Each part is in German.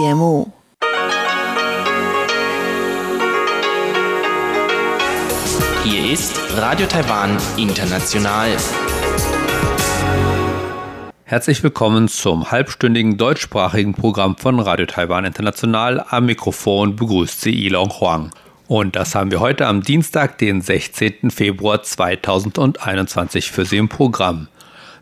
节目。Hier ist Radio Taiwan International. Herzlich willkommen zum halbstündigen deutschsprachigen Programm von Radio Taiwan International. Am Mikrofon begrüßt Sie Ilon Huang. Und das haben wir heute am Dienstag, den 16. Februar 2021 für Sie im Programm.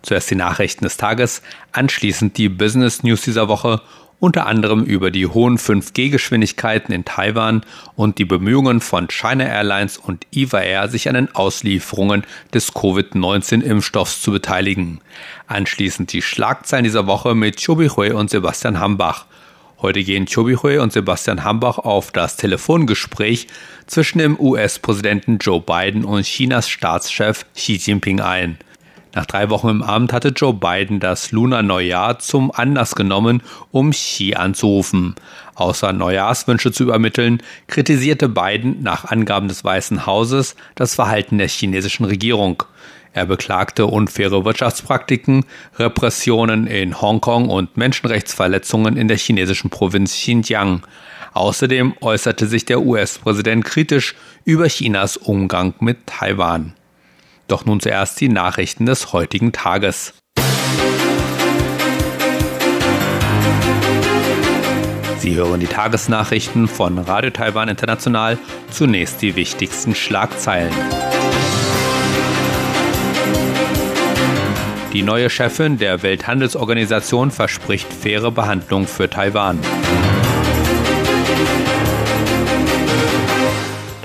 Zuerst die Nachrichten des Tages, anschließend die Business News dieser Woche unter anderem über die hohen 5G-Geschwindigkeiten in Taiwan und die Bemühungen von China Airlines und EVA Air, sich an den Auslieferungen des Covid-19-Impfstoffs zu beteiligen. Anschließend die Schlagzeilen dieser Woche mit Chobi Hui und Sebastian Hambach. Heute gehen Chobi Hui und Sebastian Hambach auf das Telefongespräch zwischen dem US-Präsidenten Joe Biden und Chinas Staatschef Xi Jinping ein. Nach drei Wochen im Amt hatte Joe Biden das Lunar-Neujahr zum Anlass genommen, um Xi anzurufen. Außer Neujahrswünsche zu übermitteln, kritisierte Biden nach Angaben des Weißen Hauses das Verhalten der chinesischen Regierung. Er beklagte unfaire Wirtschaftspraktiken, Repressionen in Hongkong und Menschenrechtsverletzungen in der chinesischen Provinz Xinjiang. Außerdem äußerte sich der US-Präsident kritisch über Chinas Umgang mit Taiwan. Doch nun zuerst die Nachrichten des heutigen Tages. Sie hören die Tagesnachrichten von Radio Taiwan International. Zunächst die wichtigsten Schlagzeilen. Die neue Chefin der Welthandelsorganisation verspricht faire Behandlung für Taiwan.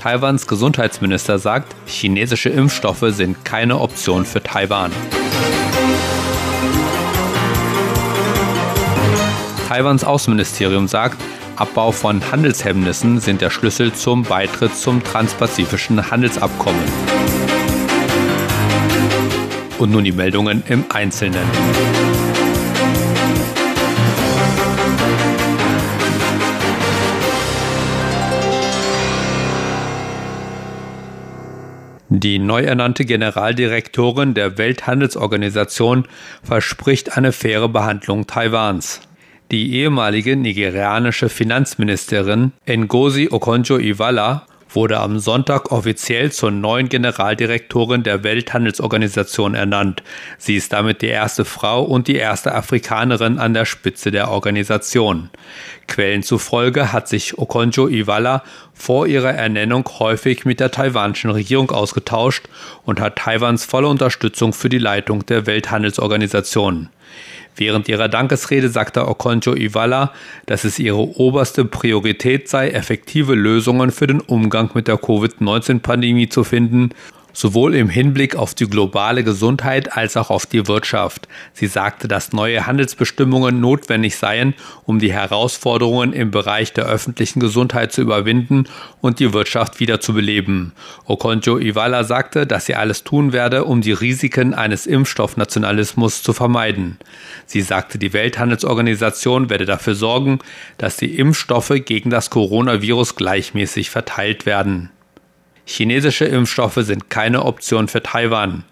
Taiwans Gesundheitsminister sagt, chinesische Impfstoffe sind keine Option für Taiwan. Taiwans Außenministerium sagt, Abbau von Handelshemmnissen sind der Schlüssel zum Beitritt zum transpazifischen Handelsabkommen. Und nun die Meldungen im Einzelnen. Die neu ernannte Generaldirektorin der Welthandelsorganisation verspricht eine faire Behandlung Taiwans. Die ehemalige nigerianische Finanzministerin Ngozi Okonjo-Iweala wurde am Sonntag offiziell zur neuen Generaldirektorin der Welthandelsorganisation ernannt. Sie ist damit die erste Frau und die erste Afrikanerin an der Spitze der Organisation. Quellen zufolge hat sich Okonjo-Iweala vor ihrer Ernennung häufig mit der taiwanischen Regierung ausgetauscht und hat Taiwans volle Unterstützung für die Leitung der Welthandelsorganisation. Während ihrer Dankesrede sagte Okonjo-Iweala, dass es ihre oberste Priorität sei, effektive Lösungen für den Umgang mit der Covid-19-Pandemie zu finden sowohl im Hinblick auf die globale Gesundheit als auch auf die Wirtschaft. Sie sagte, dass neue Handelsbestimmungen notwendig seien, um die Herausforderungen im Bereich der öffentlichen Gesundheit zu überwinden und die Wirtschaft wieder zu beleben. Okonjo Iweala sagte, dass sie alles tun werde, um die Risiken eines Impfstoffnationalismus zu vermeiden. Sie sagte, die Welthandelsorganisation werde dafür sorgen, dass die Impfstoffe gegen das Coronavirus gleichmäßig verteilt werden. Chinesische Impfstoffe sind keine Option für Taiwan.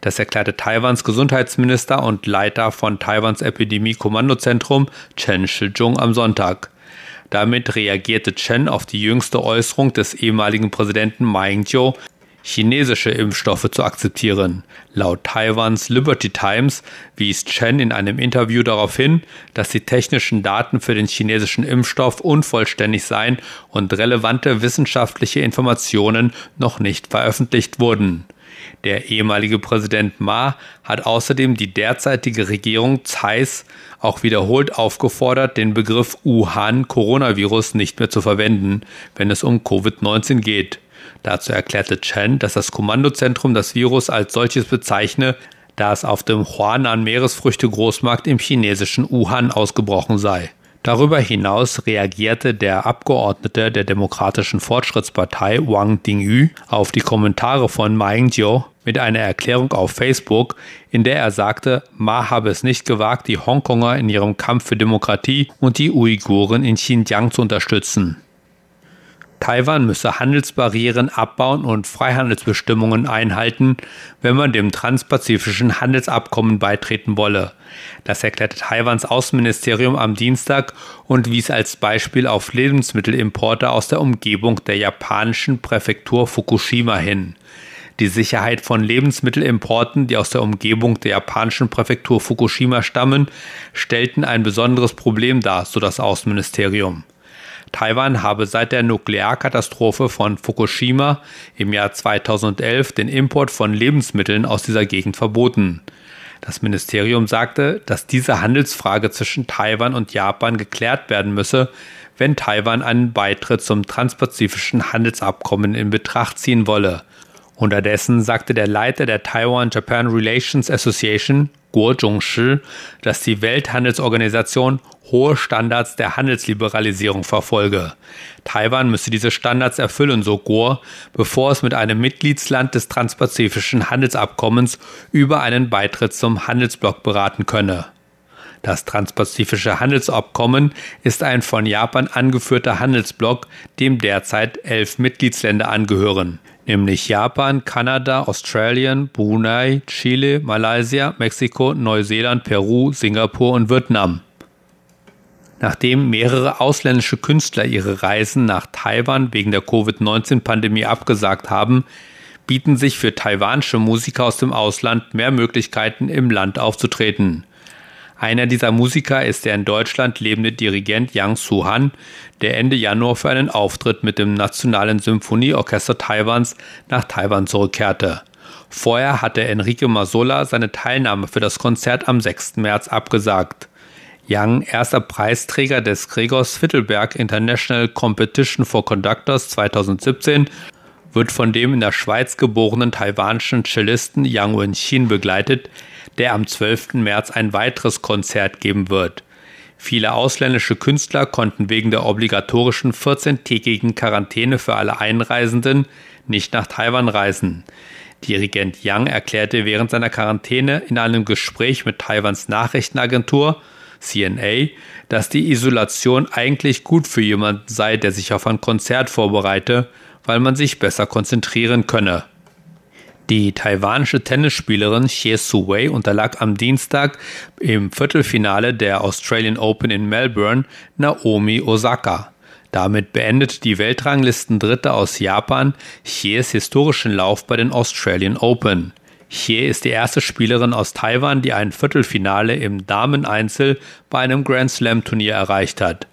Das erklärte Taiwans Gesundheitsminister und Leiter von Taiwans Epidemie-Kommandozentrum Chen Shizhong am Sonntag. Damit reagierte Chen auf die jüngste Äußerung des ehemaligen Präsidenten Ma Ying-jeou, chinesische Impfstoffe zu akzeptieren. Laut Taiwans Liberty Times wies Chen in einem Interview darauf hin, dass die technischen Daten für den chinesischen Impfstoff unvollständig seien und relevante wissenschaftliche Informationen noch nicht veröffentlicht wurden. Der ehemalige Präsident Ma hat außerdem die derzeitige Regierung Zeiss auch wiederholt aufgefordert, den Begriff Wuhan-Coronavirus nicht mehr zu verwenden, wenn es um Covid-19 geht. Dazu erklärte Chen, dass das Kommandozentrum das Virus als solches bezeichne, da es auf dem Huanan Meeresfrüchte-Großmarkt im chinesischen Wuhan ausgebrochen sei. Darüber hinaus reagierte der Abgeordnete der Demokratischen Fortschrittspartei Wang Dingyu auf die Kommentare von Ma Ying-jeou mit einer Erklärung auf Facebook, in der er sagte, Ma habe es nicht gewagt, die Hongkonger in ihrem Kampf für Demokratie und die Uiguren in Xinjiang zu unterstützen. Taiwan müsse Handelsbarrieren abbauen und Freihandelsbestimmungen einhalten, wenn man dem transpazifischen Handelsabkommen beitreten wolle. Das erklärte Taiwans Außenministerium am Dienstag und wies als Beispiel auf Lebensmittelimporte aus der Umgebung der japanischen Präfektur Fukushima hin. Die Sicherheit von Lebensmittelimporten, die aus der Umgebung der japanischen Präfektur Fukushima stammen, stellten ein besonderes Problem dar, so das Außenministerium. Taiwan habe seit der Nuklearkatastrophe von Fukushima im Jahr 2011 den Import von Lebensmitteln aus dieser Gegend verboten. Das Ministerium sagte, dass diese Handelsfrage zwischen Taiwan und Japan geklärt werden müsse, wenn Taiwan einen Beitritt zum transpazifischen Handelsabkommen in Betracht ziehen wolle. Unterdessen sagte der Leiter der Taiwan-Japan Relations Association, Guo Zhongshi, dass die Welthandelsorganisation hohe Standards der Handelsliberalisierung verfolge. Taiwan müsse diese Standards erfüllen, so Guo, bevor es mit einem Mitgliedsland des Transpazifischen Handelsabkommens über einen Beitritt zum Handelsblock beraten könne. Das Transpazifische Handelsabkommen ist ein von Japan angeführter Handelsblock, dem derzeit elf Mitgliedsländer angehören nämlich Japan, Kanada, Australien, Brunei, Chile, Malaysia, Mexiko, Neuseeland, Peru, Singapur und Vietnam. Nachdem mehrere ausländische Künstler ihre Reisen nach Taiwan wegen der Covid-19-Pandemie abgesagt haben, bieten sich für taiwanische Musiker aus dem Ausland mehr Möglichkeiten, im Land aufzutreten. Einer dieser Musiker ist der in Deutschland lebende Dirigent Yang Su-han, der Ende Januar für einen Auftritt mit dem Nationalen Symphonieorchester Taiwans nach Taiwan zurückkehrte. Vorher hatte Enrique Masola seine Teilnahme für das Konzert am 6. März abgesagt. Yang, erster Preisträger des Gregors Fittelberg International Competition for Conductors 2017, wird von dem in der Schweiz geborenen taiwanischen Cellisten Yang Wenqin begleitet, der am 12. März ein weiteres Konzert geben wird. Viele ausländische Künstler konnten wegen der obligatorischen 14-tägigen Quarantäne für alle Einreisenden nicht nach Taiwan reisen. Dirigent Yang erklärte während seiner Quarantäne in einem Gespräch mit Taiwans Nachrichtenagentur CNA, dass die Isolation eigentlich gut für jemanden sei, der sich auf ein Konzert vorbereite, weil man sich besser konzentrieren könne. Die taiwanische Tennisspielerin Xie Su-wei unterlag am Dienstag im Viertelfinale der Australian Open in Melbourne Naomi Osaka. Damit beendet die Weltranglisten-Dritte aus Japan Xies historischen Lauf bei den Australian Open. Xie ist die erste Spielerin aus Taiwan, die ein Viertelfinale im Dameneinzel bei einem Grand Slam Turnier erreicht hat.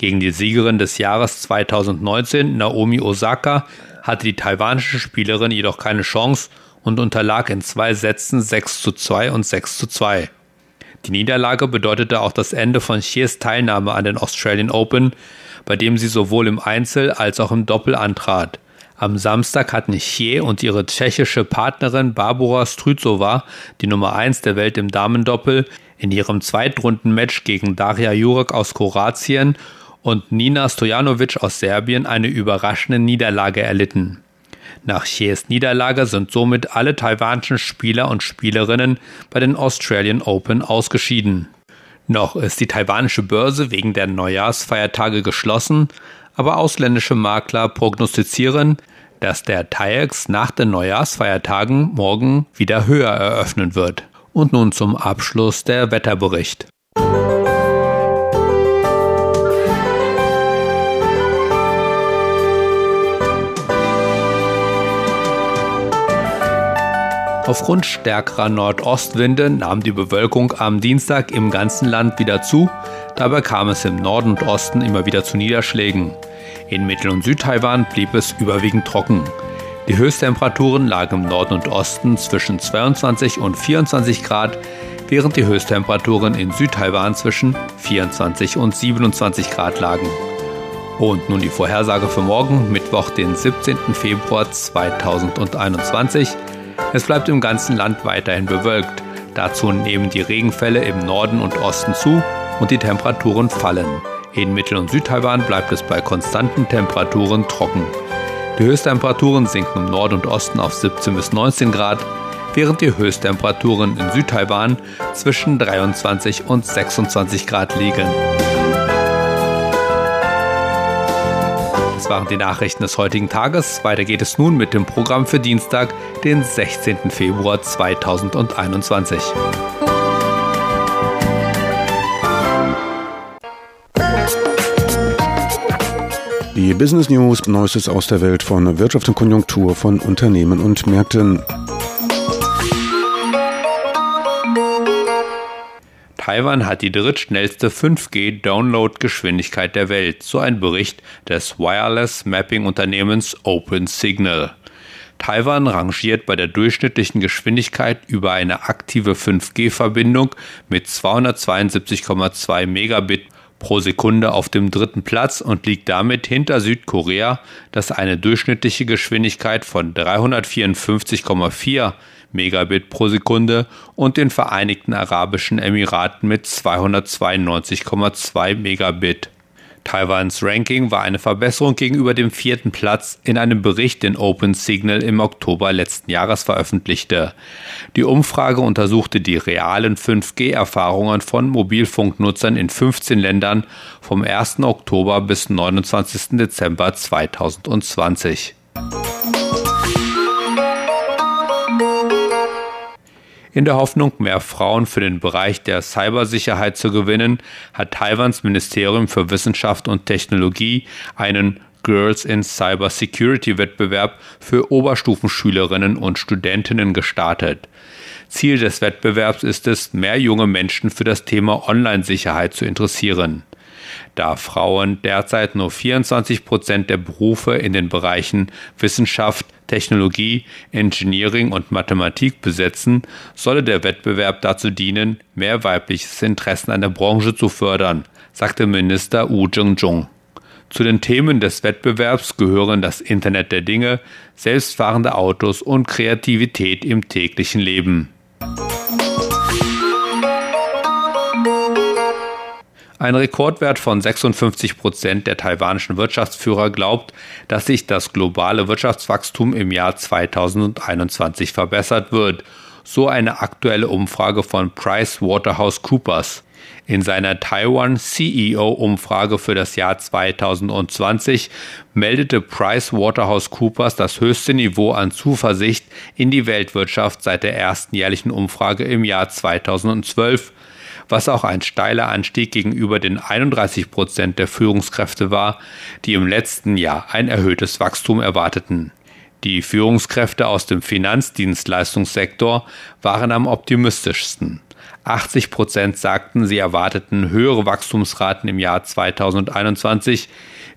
Gegen die Siegerin des Jahres 2019, Naomi Osaka, hatte die taiwanische Spielerin jedoch keine Chance und unterlag in zwei Sätzen 6 zu 2 und 6 zu 2. Die Niederlage bedeutete auch das Ende von Chiers Teilnahme an den Australian Open, bei dem sie sowohl im Einzel als auch im Doppel antrat. Am Samstag hatten Chier und ihre tschechische Partnerin Barbara Stryzova, die Nummer 1 der Welt im Damendoppel, in ihrem Zweitrundenmatch gegen Daria Jurek aus Kroatien und Nina Stojanovic aus Serbien eine überraschende Niederlage erlitten. Nach Chies Niederlage sind somit alle taiwanischen Spieler und Spielerinnen bei den Australian Open ausgeschieden. Noch ist die taiwanische Börse wegen der Neujahrsfeiertage geschlossen, aber ausländische Makler prognostizieren, dass der TAIEX nach den Neujahrsfeiertagen morgen wieder höher eröffnen wird. Und nun zum Abschluss der Wetterbericht. Aufgrund stärkerer Nordostwinde nahm die Bewölkung am Dienstag im ganzen Land wieder zu. Dabei kam es im Norden und Osten immer wieder zu Niederschlägen. In Mittel- und Südtaiwan blieb es überwiegend trocken. Die Höchsttemperaturen lagen im Norden und Osten zwischen 22 und 24 Grad, während die Höchsttemperaturen in Südtaiwan zwischen 24 und 27 Grad lagen. Und nun die Vorhersage für morgen, Mittwoch, den 17. Februar 2021. Es bleibt im ganzen Land weiterhin bewölkt. Dazu nehmen die Regenfälle im Norden und Osten zu und die Temperaturen fallen. In Mittel- und Südtaiwan bleibt es bei konstanten Temperaturen trocken. Die Höchsttemperaturen sinken im Norden und Osten auf 17 bis 19 Grad, während die Höchsttemperaturen in Südtaiwan zwischen 23 und 26 Grad liegen. Waren die Nachrichten des heutigen Tages. Weiter geht es nun mit dem Programm für Dienstag, den 16. Februar 2021. Die Business News, Neuestes aus der Welt von Wirtschaft und Konjunktur von Unternehmen und Märkten. Taiwan hat die drittschnellste 5G-Download-Geschwindigkeit der Welt, so ein Bericht des Wireless Mapping-Unternehmens OpenSignal. Taiwan rangiert bei der durchschnittlichen Geschwindigkeit über eine aktive 5G-Verbindung mit 272,2 Megabit pro Sekunde auf dem dritten Platz und liegt damit hinter Südkorea, das eine durchschnittliche Geschwindigkeit von 354,4 Megabit pro Sekunde und den Vereinigten Arabischen Emiraten mit 292,2 Megabit. Taiwans Ranking war eine Verbesserung gegenüber dem vierten Platz in einem Bericht, den OpenSignal im Oktober letzten Jahres veröffentlichte. Die Umfrage untersuchte die realen 5G-Erfahrungen von Mobilfunknutzern in 15 Ländern vom 1. Oktober bis 29. Dezember 2020. In der Hoffnung, mehr Frauen für den Bereich der Cybersicherheit zu gewinnen, hat Taiwans Ministerium für Wissenschaft und Technologie einen Girls in Cyber Security Wettbewerb für Oberstufenschülerinnen und Studentinnen gestartet. Ziel des Wettbewerbs ist es, mehr junge Menschen für das Thema Online-Sicherheit zu interessieren. Da Frauen derzeit nur 24 Prozent der Berufe in den Bereichen Wissenschaft, Technologie, Engineering und Mathematik besetzen, solle der Wettbewerb dazu dienen, mehr weibliches Interesse an der Branche zu fördern, sagte Minister Wu Zhengzhong. Zu den Themen des Wettbewerbs gehören das Internet der Dinge, selbstfahrende Autos und Kreativität im täglichen Leben. Ein Rekordwert von 56 Prozent der taiwanischen Wirtschaftsführer glaubt, dass sich das globale Wirtschaftswachstum im Jahr 2021 verbessert wird, so eine aktuelle Umfrage von PricewaterhouseCoopers. In seiner Taiwan CEO-Umfrage für das Jahr 2020 meldete PricewaterhouseCoopers das höchste Niveau an Zuversicht in die Weltwirtschaft seit der ersten jährlichen Umfrage im Jahr 2012 was auch ein steiler Anstieg gegenüber den 31 Prozent der Führungskräfte war, die im letzten Jahr ein erhöhtes Wachstum erwarteten. Die Führungskräfte aus dem Finanzdienstleistungssektor waren am optimistischsten. 80 Prozent sagten, sie erwarteten höhere Wachstumsraten im Jahr 2021,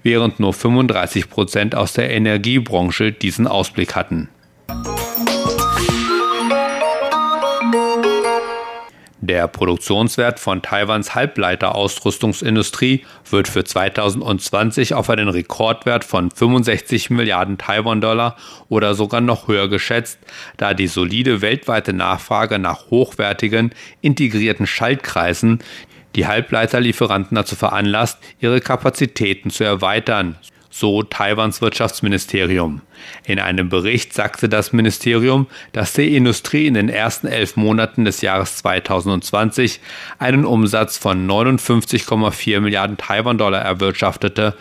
während nur 35 Prozent aus der Energiebranche diesen Ausblick hatten. Der Produktionswert von Taiwans Halbleiterausrüstungsindustrie wird für 2020 auf einen Rekordwert von 65 Milliarden Taiwan-Dollar oder sogar noch höher geschätzt, da die solide weltweite Nachfrage nach hochwertigen, integrierten Schaltkreisen die Halbleiterlieferanten dazu veranlasst, ihre Kapazitäten zu erweitern, so Taiwans Wirtschaftsministerium. In einem Bericht sagte das Ministerium, dass die Industrie in den ersten elf Monaten des Jahres 2020 einen Umsatz von 59,4 Milliarden Taiwan-Dollar erwirtschaftete,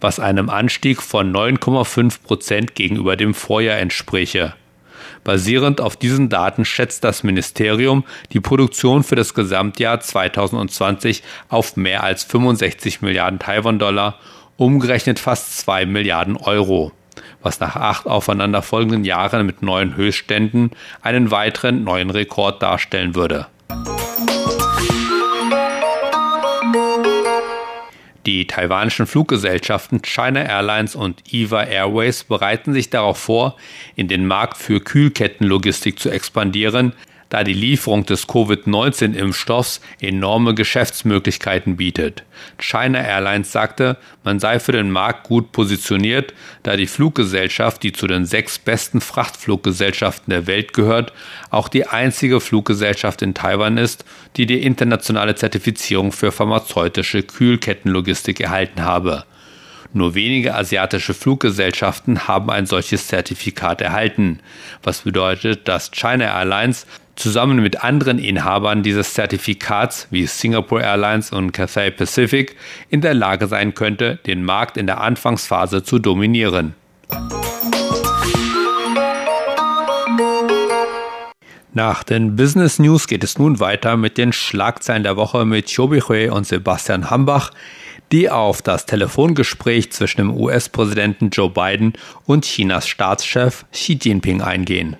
was einem Anstieg von 9,5 Prozent gegenüber dem Vorjahr entspräche. Basierend auf diesen Daten schätzt das Ministerium die Produktion für das Gesamtjahr 2020 auf mehr als 65 Milliarden Taiwan-Dollar umgerechnet fast 2 Milliarden Euro, was nach acht aufeinanderfolgenden Jahren mit neuen Höchstständen einen weiteren neuen Rekord darstellen würde. Die taiwanischen Fluggesellschaften China Airlines und EVA Airways bereiten sich darauf vor, in den Markt für Kühlkettenlogistik zu expandieren, da die Lieferung des Covid-19-Impfstoffs enorme Geschäftsmöglichkeiten bietet. China Airlines sagte, man sei für den Markt gut positioniert, da die Fluggesellschaft, die zu den sechs besten Frachtfluggesellschaften der Welt gehört, auch die einzige Fluggesellschaft in Taiwan ist, die die internationale Zertifizierung für pharmazeutische Kühlkettenlogistik erhalten habe. Nur wenige asiatische Fluggesellschaften haben ein solches Zertifikat erhalten, was bedeutet, dass China Airlines zusammen mit anderen Inhabern dieses Zertifikats wie Singapore Airlines und Cathay Pacific in der Lage sein könnte, den Markt in der Anfangsphase zu dominieren. Nach den Business News geht es nun weiter mit den Schlagzeilen der Woche mit Chobi Hui und Sebastian Hambach, die auf das Telefongespräch zwischen dem US-Präsidenten Joe Biden und Chinas Staatschef Xi Jinping eingehen.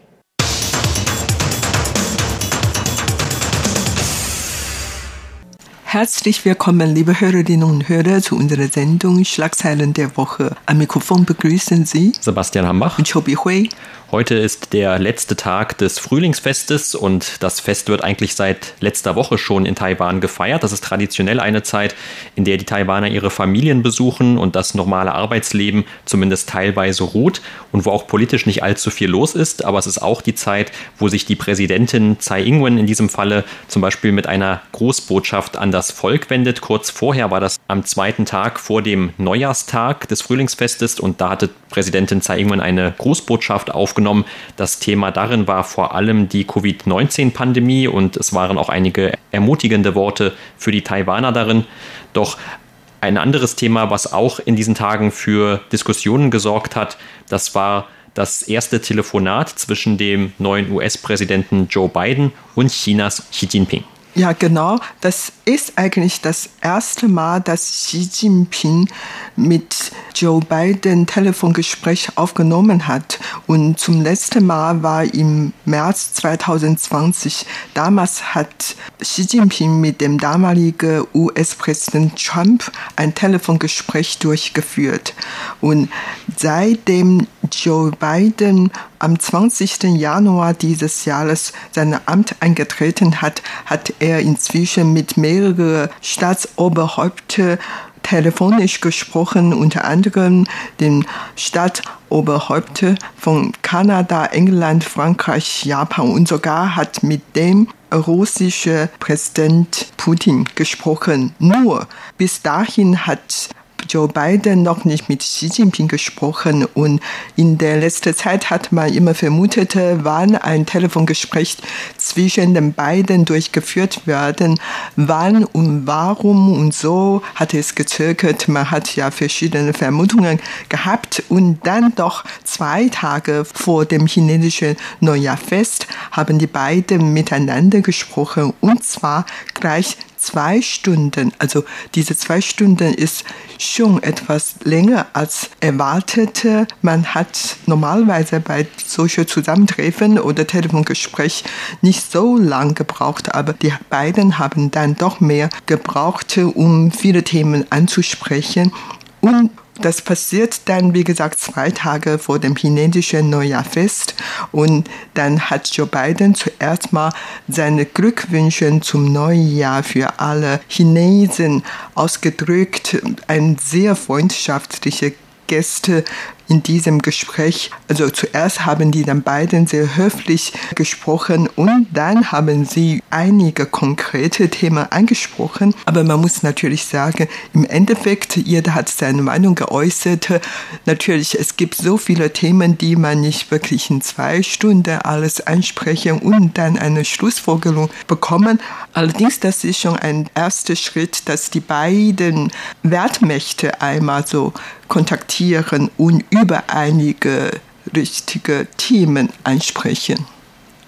Herzlich willkommen, liebe Hörerinnen und Hörer, zu unserer Sendung Schlagzeilen der Woche. Am Mikrofon begrüßen Sie Sebastian Hambach und Chobi Hui. Heute ist der letzte Tag des Frühlingsfestes und das Fest wird eigentlich seit letzter Woche schon in Taiwan gefeiert. Das ist traditionell eine Zeit, in der die Taiwaner ihre Familien besuchen und das normale Arbeitsleben zumindest teilweise ruht und wo auch politisch nicht allzu viel los ist. Aber es ist auch die Zeit, wo sich die Präsidentin Tsai Ing-wen in diesem Falle zum Beispiel mit einer Großbotschaft an das Volk wendet. Kurz vorher war das am zweiten Tag vor dem Neujahrstag des Frühlingsfestes und da hatte Präsidentin Tsai Ing-wen eine Großbotschaft auf aufgenommen. Das Thema darin war vor allem die Covid-19-Pandemie und es waren auch einige ermutigende Worte für die Taiwaner darin. Doch ein anderes Thema, was auch in diesen Tagen für Diskussionen gesorgt hat, das war das erste Telefonat zwischen dem neuen US-Präsidenten Joe Biden und Chinas Xi Jinping. Ja, genau. Das ist eigentlich das erste Mal, dass Xi Jinping mit Joe Biden Telefongespräch aufgenommen hat. Und zum letzten Mal war im März 2020. Damals hat Xi Jinping mit dem damaligen US-Präsident Trump ein Telefongespräch durchgeführt. Und seitdem Joe Biden am 20. Januar dieses Jahres sein Amt eingetreten hat, hat er inzwischen mit mehreren Staatsoberhäuptern telefonisch gesprochen, unter anderem den Stadtoberhäupter von Kanada, England, Frankreich, Japan und sogar hat mit dem russischen Präsident Putin gesprochen. Nur bis dahin hat Joe Biden noch nicht mit Xi Jinping gesprochen. Und in der letzten Zeit hat man immer vermutet, wann ein Telefongespräch zwischen den beiden durchgeführt werden, wann und warum und so hat es gezögert. Man hat ja verschiedene Vermutungen gehabt. Und dann doch zwei Tage vor dem chinesischen Neujahrfest haben die beiden miteinander gesprochen. Und zwar gleich zwei Stunden. Also diese zwei Stunden ist schon etwas länger als erwartet. Man hat normalerweise bei solchen Zusammentreffen oder Telefongespräch nicht so lang gebraucht, aber die beiden haben dann doch mehr gebraucht, um viele Themen anzusprechen. Und das passiert dann, wie gesagt, zwei Tage vor dem chinesischen Neujahrfest. Und dann hat Joe Biden zuerst mal seine Glückwünsche zum Neujahr für alle Chinesen ausgedrückt. Ein sehr freundschaftlicher Gäste in diesem Gespräch. Also zuerst haben die dann beiden sehr höflich gesprochen und dann haben sie einige konkrete Themen angesprochen. Aber man muss natürlich sagen, im Endeffekt, jeder hat seine Meinung geäußert. Natürlich, es gibt so viele Themen, die man nicht wirklich in zwei Stunden alles ansprechen und dann eine Schlussfolgerung bekommen. Allerdings, das ist schon ein erster Schritt, dass die beiden Wertmächte einmal so kontaktieren und über einige richtige Themen ansprechen.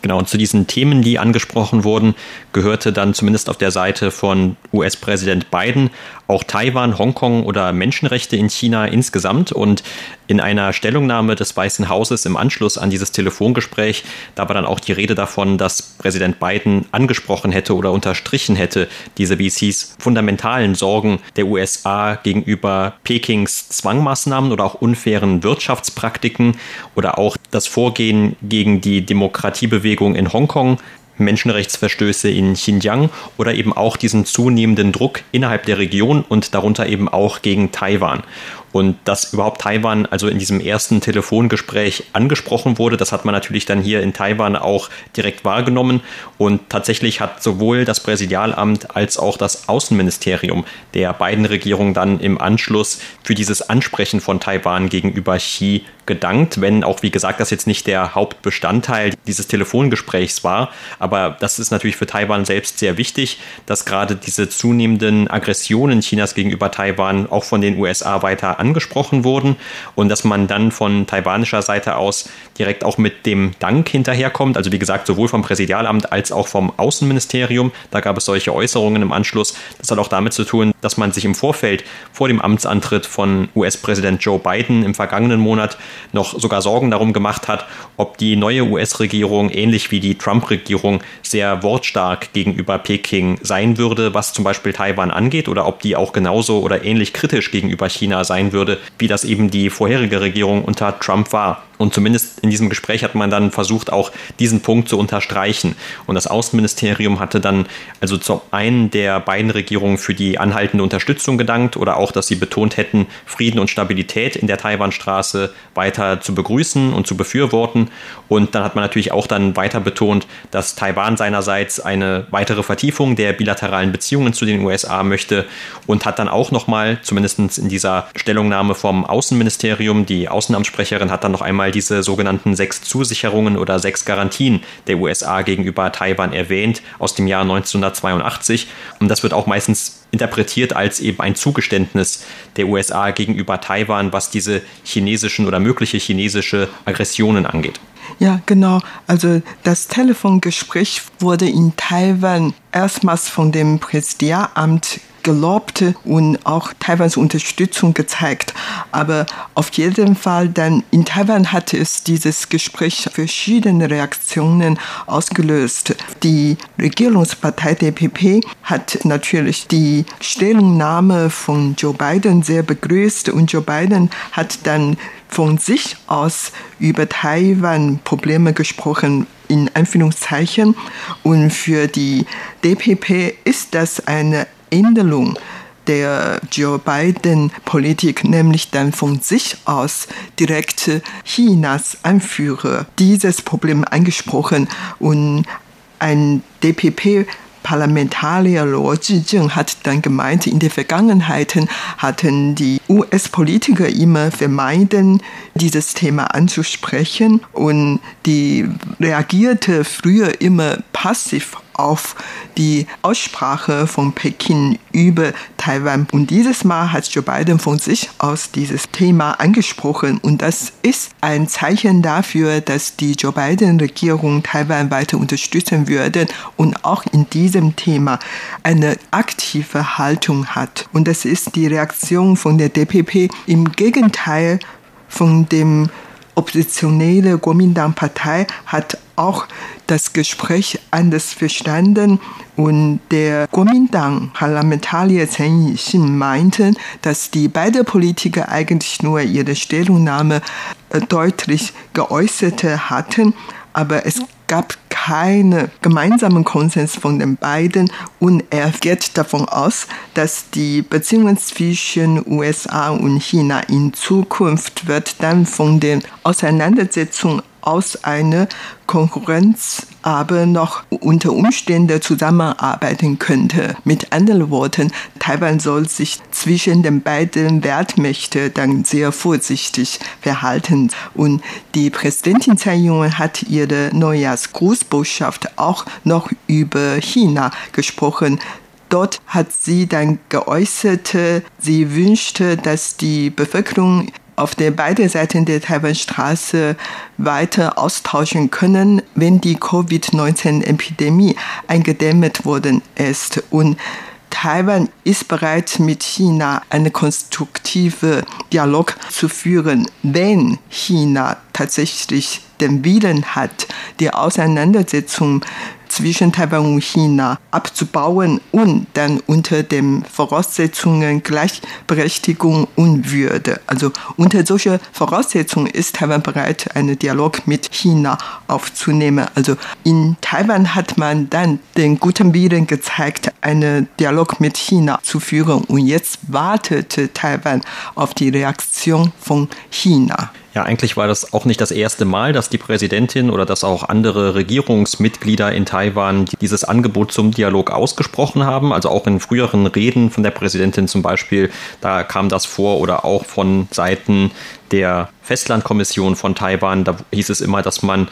Genau, und zu diesen Themen, die angesprochen wurden, gehörte dann zumindest auf der Seite von US-Präsident Biden auch Taiwan, Hongkong oder Menschenrechte in China insgesamt. Und in einer Stellungnahme des Weißen Hauses im Anschluss an dieses Telefongespräch, da war dann auch die Rede davon, dass Präsident Biden angesprochen hätte oder unterstrichen hätte, diese, hieß, fundamentalen Sorgen der USA gegenüber Pekings Zwangmaßnahmen oder auch unfairen Wirtschaftspraktiken oder auch das Vorgehen gegen die Demokratiebewegung in Hongkong, Menschenrechtsverstöße in Xinjiang oder eben auch diesen zunehmenden Druck innerhalb der Region und darunter eben auch gegen Taiwan. Und dass überhaupt Taiwan also in diesem ersten Telefongespräch angesprochen wurde, das hat man natürlich dann hier in Taiwan auch direkt wahrgenommen. Und tatsächlich hat sowohl das Präsidialamt als auch das Außenministerium der beiden Regierungen dann im Anschluss für dieses Ansprechen von Taiwan gegenüber Xi gedankt, wenn auch, wie gesagt, das jetzt nicht der Hauptbestandteil dieses Telefongesprächs war. Aber das ist natürlich für Taiwan selbst sehr wichtig, dass gerade diese zunehmenden Aggressionen Chinas gegenüber Taiwan auch von den USA weiter angesprochen wurden und dass man dann von taiwanischer Seite aus direkt auch mit dem Dank hinterherkommt. Also wie gesagt, sowohl vom Präsidialamt als auch vom Außenministerium. Da gab es solche Äußerungen im Anschluss. Das hat auch damit zu tun, dass man sich im Vorfeld vor dem Amtsantritt von US-Präsident Joe Biden im vergangenen Monat noch sogar Sorgen darum gemacht hat, ob die neue US-Regierung ähnlich wie die Trump-Regierung sehr wortstark gegenüber Peking sein würde, was zum Beispiel Taiwan angeht, oder ob die auch genauso oder ähnlich kritisch gegenüber China sein würde, wie das eben die vorherige Regierung unter Trump war. Und zumindest in diesem Gespräch hat man dann versucht, auch diesen Punkt zu unterstreichen. Und das Außenministerium hatte dann also zum einen der beiden Regierungen für die anhaltende Unterstützung gedankt oder auch, dass sie betont hätten, Frieden und Stabilität in der Taiwanstraße weiter zu begrüßen und zu befürworten. Und dann hat man natürlich auch dann weiter betont, dass Taiwan seinerseits eine weitere Vertiefung der bilateralen Beziehungen zu den USA möchte und hat dann auch nochmal, zumindest in dieser Stellungnahme vom Außenministerium, die Außenamtssprecherin hat dann noch einmal diese sogenannten sechs Zusicherungen oder sechs Garantien der USA gegenüber Taiwan erwähnt aus dem Jahr 1982. Und das wird auch meistens interpretiert als eben ein Zugeständnis der USA gegenüber Taiwan, was diese chinesischen oder mögliche chinesische Aggressionen angeht. Ja, genau. Also das Telefongespräch wurde in Taiwan erstmals von dem Präsidialamt gelobt und auch Taiwans Unterstützung gezeigt. Aber auf jeden Fall dann in Taiwan hatte es dieses Gespräch verschiedene Reaktionen ausgelöst. Die Regierungspartei DPP hat natürlich die Stellungnahme von Joe Biden sehr begrüßt und Joe Biden hat dann von sich aus über Taiwan Probleme gesprochen, in Anführungszeichen. Und für die DPP ist das eine Änderung der Joe Biden-Politik, nämlich dann von sich aus direkt Chinas Anführer dieses Problem angesprochen. Und ein DPP Parlamentarier Luo Zhizheng hat dann gemeint, in der Vergangenheit hatten die US-Politiker immer vermeiden, dieses Thema anzusprechen. Und die reagierte früher immer passiv auf die Aussprache von Peking über Taiwan. Und dieses Mal hat Joe Biden von sich aus dieses Thema angesprochen. Und das ist ein Zeichen dafür, dass die Joe Biden-Regierung Taiwan weiter unterstützen würde und auch in diesem Thema eine aktive Haltung hat. Und das ist die Reaktion von der DPP im Gegenteil von dem oppositionelle Kuomintang-Partei hat auch das Gespräch anders verstanden und der Kuomintang-Parlamentarier Chen Yixin meinte, dass die beiden Politiker eigentlich nur ihre Stellungnahme äh, deutlich geäußert hatten, aber es gab keinen gemeinsamen Konsens von den beiden und er geht davon aus, dass die Beziehungen zwischen USA und China in Zukunft wird dann von den Auseinandersetzungen aus einer Konkurrenz aber noch unter Umständen zusammenarbeiten könnte. Mit anderen Worten, Taiwan soll sich zwischen den beiden Weltmächten dann sehr vorsichtig verhalten. Und die Präsidentin Tsai Ing-wen hat ihre Neujahrsgrußbotschaft auch noch über China gesprochen. Dort hat sie dann geäußert, sie wünschte, dass die Bevölkerung auf der beiden Seiten der Taiwanstraße weiter austauschen können, wenn die Covid-19-Epidemie eingedämmt worden ist. Und Taiwan ist bereit, mit China einen konstruktiven Dialog zu führen, wenn China tatsächlich den Willen hat, die Auseinandersetzung zwischen Taiwan und China abzubauen und dann unter den Voraussetzungen Gleichberechtigung und Würde. Also unter solchen Voraussetzungen ist Taiwan bereit, einen Dialog mit China aufzunehmen. Also in Taiwan hat man dann den guten Willen gezeigt, einen Dialog mit China zu führen und jetzt wartete Taiwan auf die Reaktion von China. Ja, eigentlich war das auch nicht das erste Mal, dass die Präsidentin oder dass auch andere Regierungsmitglieder in Taiwan dieses Angebot zum Dialog ausgesprochen haben. Also auch in früheren Reden von der Präsidentin zum Beispiel, da kam das vor oder auch von Seiten der Festlandkommission von Taiwan, da hieß es immer, dass man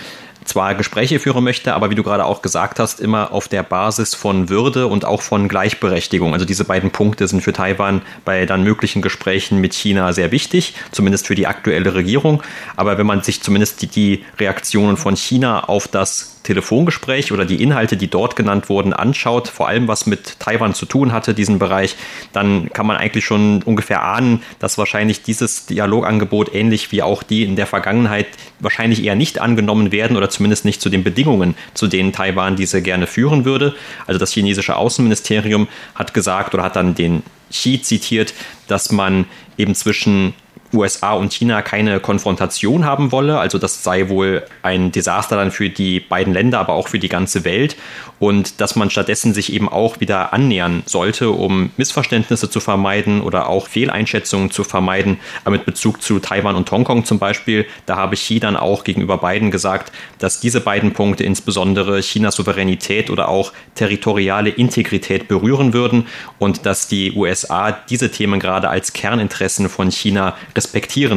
zwar Gespräche führen möchte, aber wie du gerade auch gesagt hast, immer auf der Basis von Würde und auch von Gleichberechtigung. Also diese beiden Punkte sind für Taiwan bei dann möglichen Gesprächen mit China sehr wichtig, zumindest für die aktuelle Regierung. Aber wenn man sich zumindest die, die Reaktionen von China auf das Telefongespräch oder die Inhalte, die dort genannt wurden, anschaut, vor allem was mit Taiwan zu tun hatte, diesen Bereich, dann kann man eigentlich schon ungefähr ahnen, dass wahrscheinlich dieses Dialogangebot ähnlich wie auch die in der Vergangenheit wahrscheinlich eher nicht angenommen werden oder zumindest nicht zu den Bedingungen, zu denen Taiwan diese gerne führen würde. Also das chinesische Außenministerium hat gesagt oder hat dann den Xi zitiert, dass man eben zwischen USA und China keine Konfrontation haben wolle. Also das sei wohl ein Desaster dann für die beiden Länder, aber auch für die ganze Welt. Und dass man stattdessen sich eben auch wieder annähern sollte, um Missverständnisse zu vermeiden oder auch Fehleinschätzungen zu vermeiden. Aber mit Bezug zu Taiwan und Hongkong zum Beispiel, da habe Xi dann auch gegenüber beiden gesagt, dass diese beiden Punkte insbesondere Chinas Souveränität oder auch territoriale Integrität berühren würden und dass die USA diese Themen gerade als Kerninteressen von China respektieren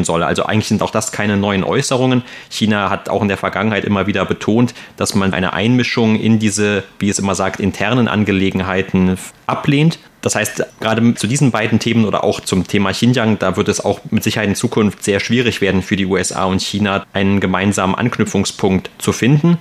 solle. Also eigentlich sind auch das keine neuen Äußerungen. China hat auch in der Vergangenheit immer wieder betont, dass man eine Einmischung in diese, wie es immer sagt, internen Angelegenheiten ablehnt. Das heißt, gerade zu diesen beiden Themen oder auch zum Thema Xinjiang, da wird es auch mit Sicherheit in Zukunft sehr schwierig werden für die USA und China, einen gemeinsamen Anknüpfungspunkt zu finden.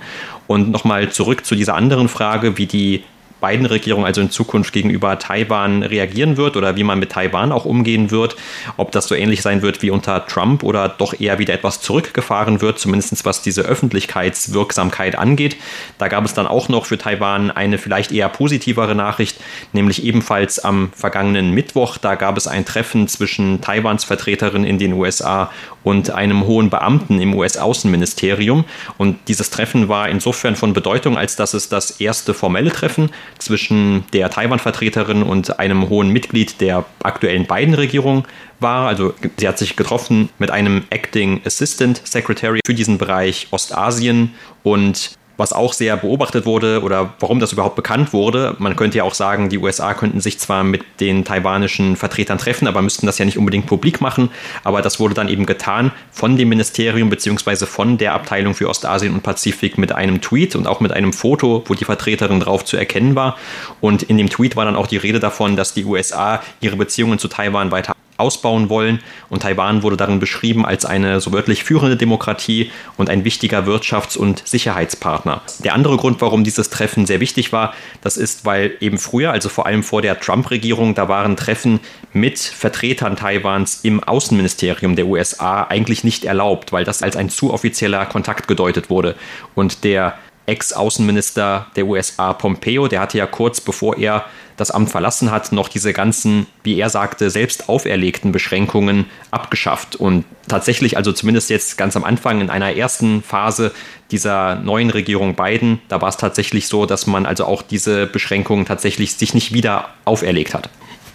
Und nochmal zurück zu dieser anderen Frage, wie die beiden Regierungen also in Zukunft gegenüber Taiwan reagieren wird oder wie man mit Taiwan auch umgehen wird. Ob das so ähnlich sein wird wie unter Trump oder doch eher wieder etwas zurückgefahren wird, zumindest was diese Öffentlichkeitswirksamkeit angeht. Da gab es dann auch noch für Taiwan eine vielleicht eher positivere Nachricht, nämlich ebenfalls am vergangenen Mittwoch. Da gab es ein Treffen zwischen Taiwans Vertreterin in den USA und einem hohen Beamten im US-Außenministerium. Und dieses Treffen war insofern von Bedeutung, als dass es das erste formelle Treffen zwischen der Taiwan-Vertreterin und einem hohen Mitglied der aktuellen beiden Regierung war. Also sie hat sich getroffen mit einem Acting Assistant Secretary für diesen Bereich Ostasien und was auch sehr beobachtet wurde oder warum das überhaupt bekannt wurde. Man könnte ja auch sagen, die USA könnten sich zwar mit den taiwanischen Vertretern treffen, aber müssten das ja nicht unbedingt publik machen. Aber das wurde dann eben getan von dem Ministerium bzw. von der Abteilung für Ostasien und Pazifik mit einem Tweet und auch mit einem Foto, wo die Vertreterin drauf zu erkennen war. Und in dem Tweet war dann auch die Rede davon, dass die USA ihre Beziehungen zu Taiwan weiter ausbauen wollen. Und Taiwan wurde darin beschrieben als eine so wörtlich führende Demokratie und ein wichtiger Wirtschafts- und Sicherheitspartner. Der andere Grund, warum dieses Treffen sehr wichtig war, das ist, weil eben früher, also vor allem vor der Trump-Regierung, da waren Treffen mit Vertretern Taiwans im Außenministerium der USA eigentlich nicht erlaubt, weil das als ein zu offizieller Kontakt gedeutet wurde. Und der Ex-Außenminister der USA Pompeo, der hatte ja kurz bevor er das Amt verlassen hat, noch diese ganzen, wie er sagte, selbst auferlegten Beschränkungen abgeschafft. Und tatsächlich, also zumindest jetzt ganz am Anfang in einer ersten Phase dieser neuen Regierung Biden, da war es tatsächlich so, dass man also auch diese Beschränkungen tatsächlich sich nicht wieder auferlegt hat.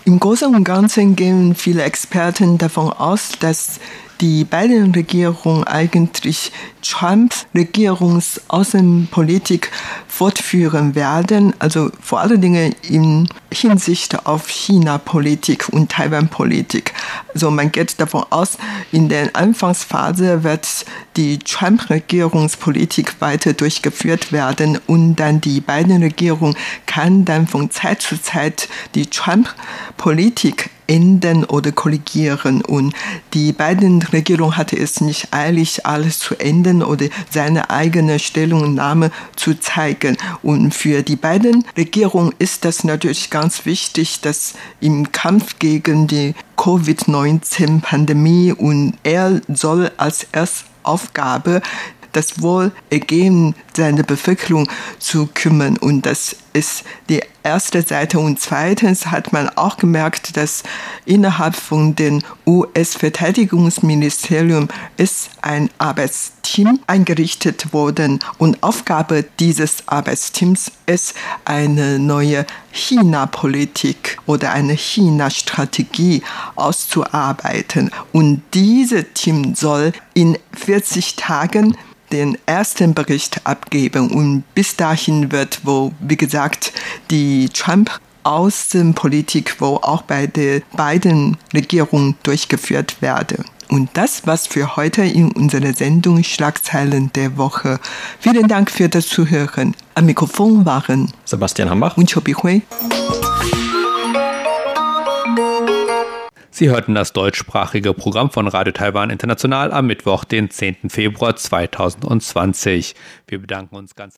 Im Großen und Ganzen gehen viele Experten davon aus, dass die beiden Regierungen eigentlich Trumps Regierungsaußenpolitik fortführen werden, also vor allen Dingen in Hinsicht auf China-Politik und Taiwan-Politik. Also man geht davon aus, in der Anfangsphase wird die Trump-Regierungspolitik weiter durchgeführt werden und dann die beiden Regierungen kann dann von Zeit zu Zeit die Trump-Politik ändern oder korrigieren. Und die beiden Regierungen hatte es nicht eilig, alles zu ändern oder seine eigene Stellungnahme zu zeigen. Und für die beiden Regierungen ist das natürlich ganz wichtig, dass im Kampf gegen die Covid-19-Pandemie und er soll als Erstaufgabe das Wohlergehen seiner Bevölkerung zu kümmern. Und das ist die erste Seite. Und zweitens hat man auch gemerkt, dass innerhalb von dem US-Verteidigungsministerium ist ein Arbeitsteam eingerichtet worden. Und Aufgabe dieses Arbeitsteams ist eine neue China-Politik oder eine China-Strategie auszuarbeiten. Und dieses Team soll in 40 Tagen den ersten Bericht abgeben und bis dahin wird, wo, wie gesagt, die Trump Außenpolitik, wo auch bei der beiden Regierungen durchgeführt werde. Und das was für heute in unserer Sendung Schlagzeilen der Woche. Vielen Dank für das Zuhören. Am Mikrofon waren Sebastian Hambach und Chobi Hui. Sie hörten das deutschsprachige Programm von Radio Taiwan International am Mittwoch, den 10. Februar 2020. Wir bedanken uns ganz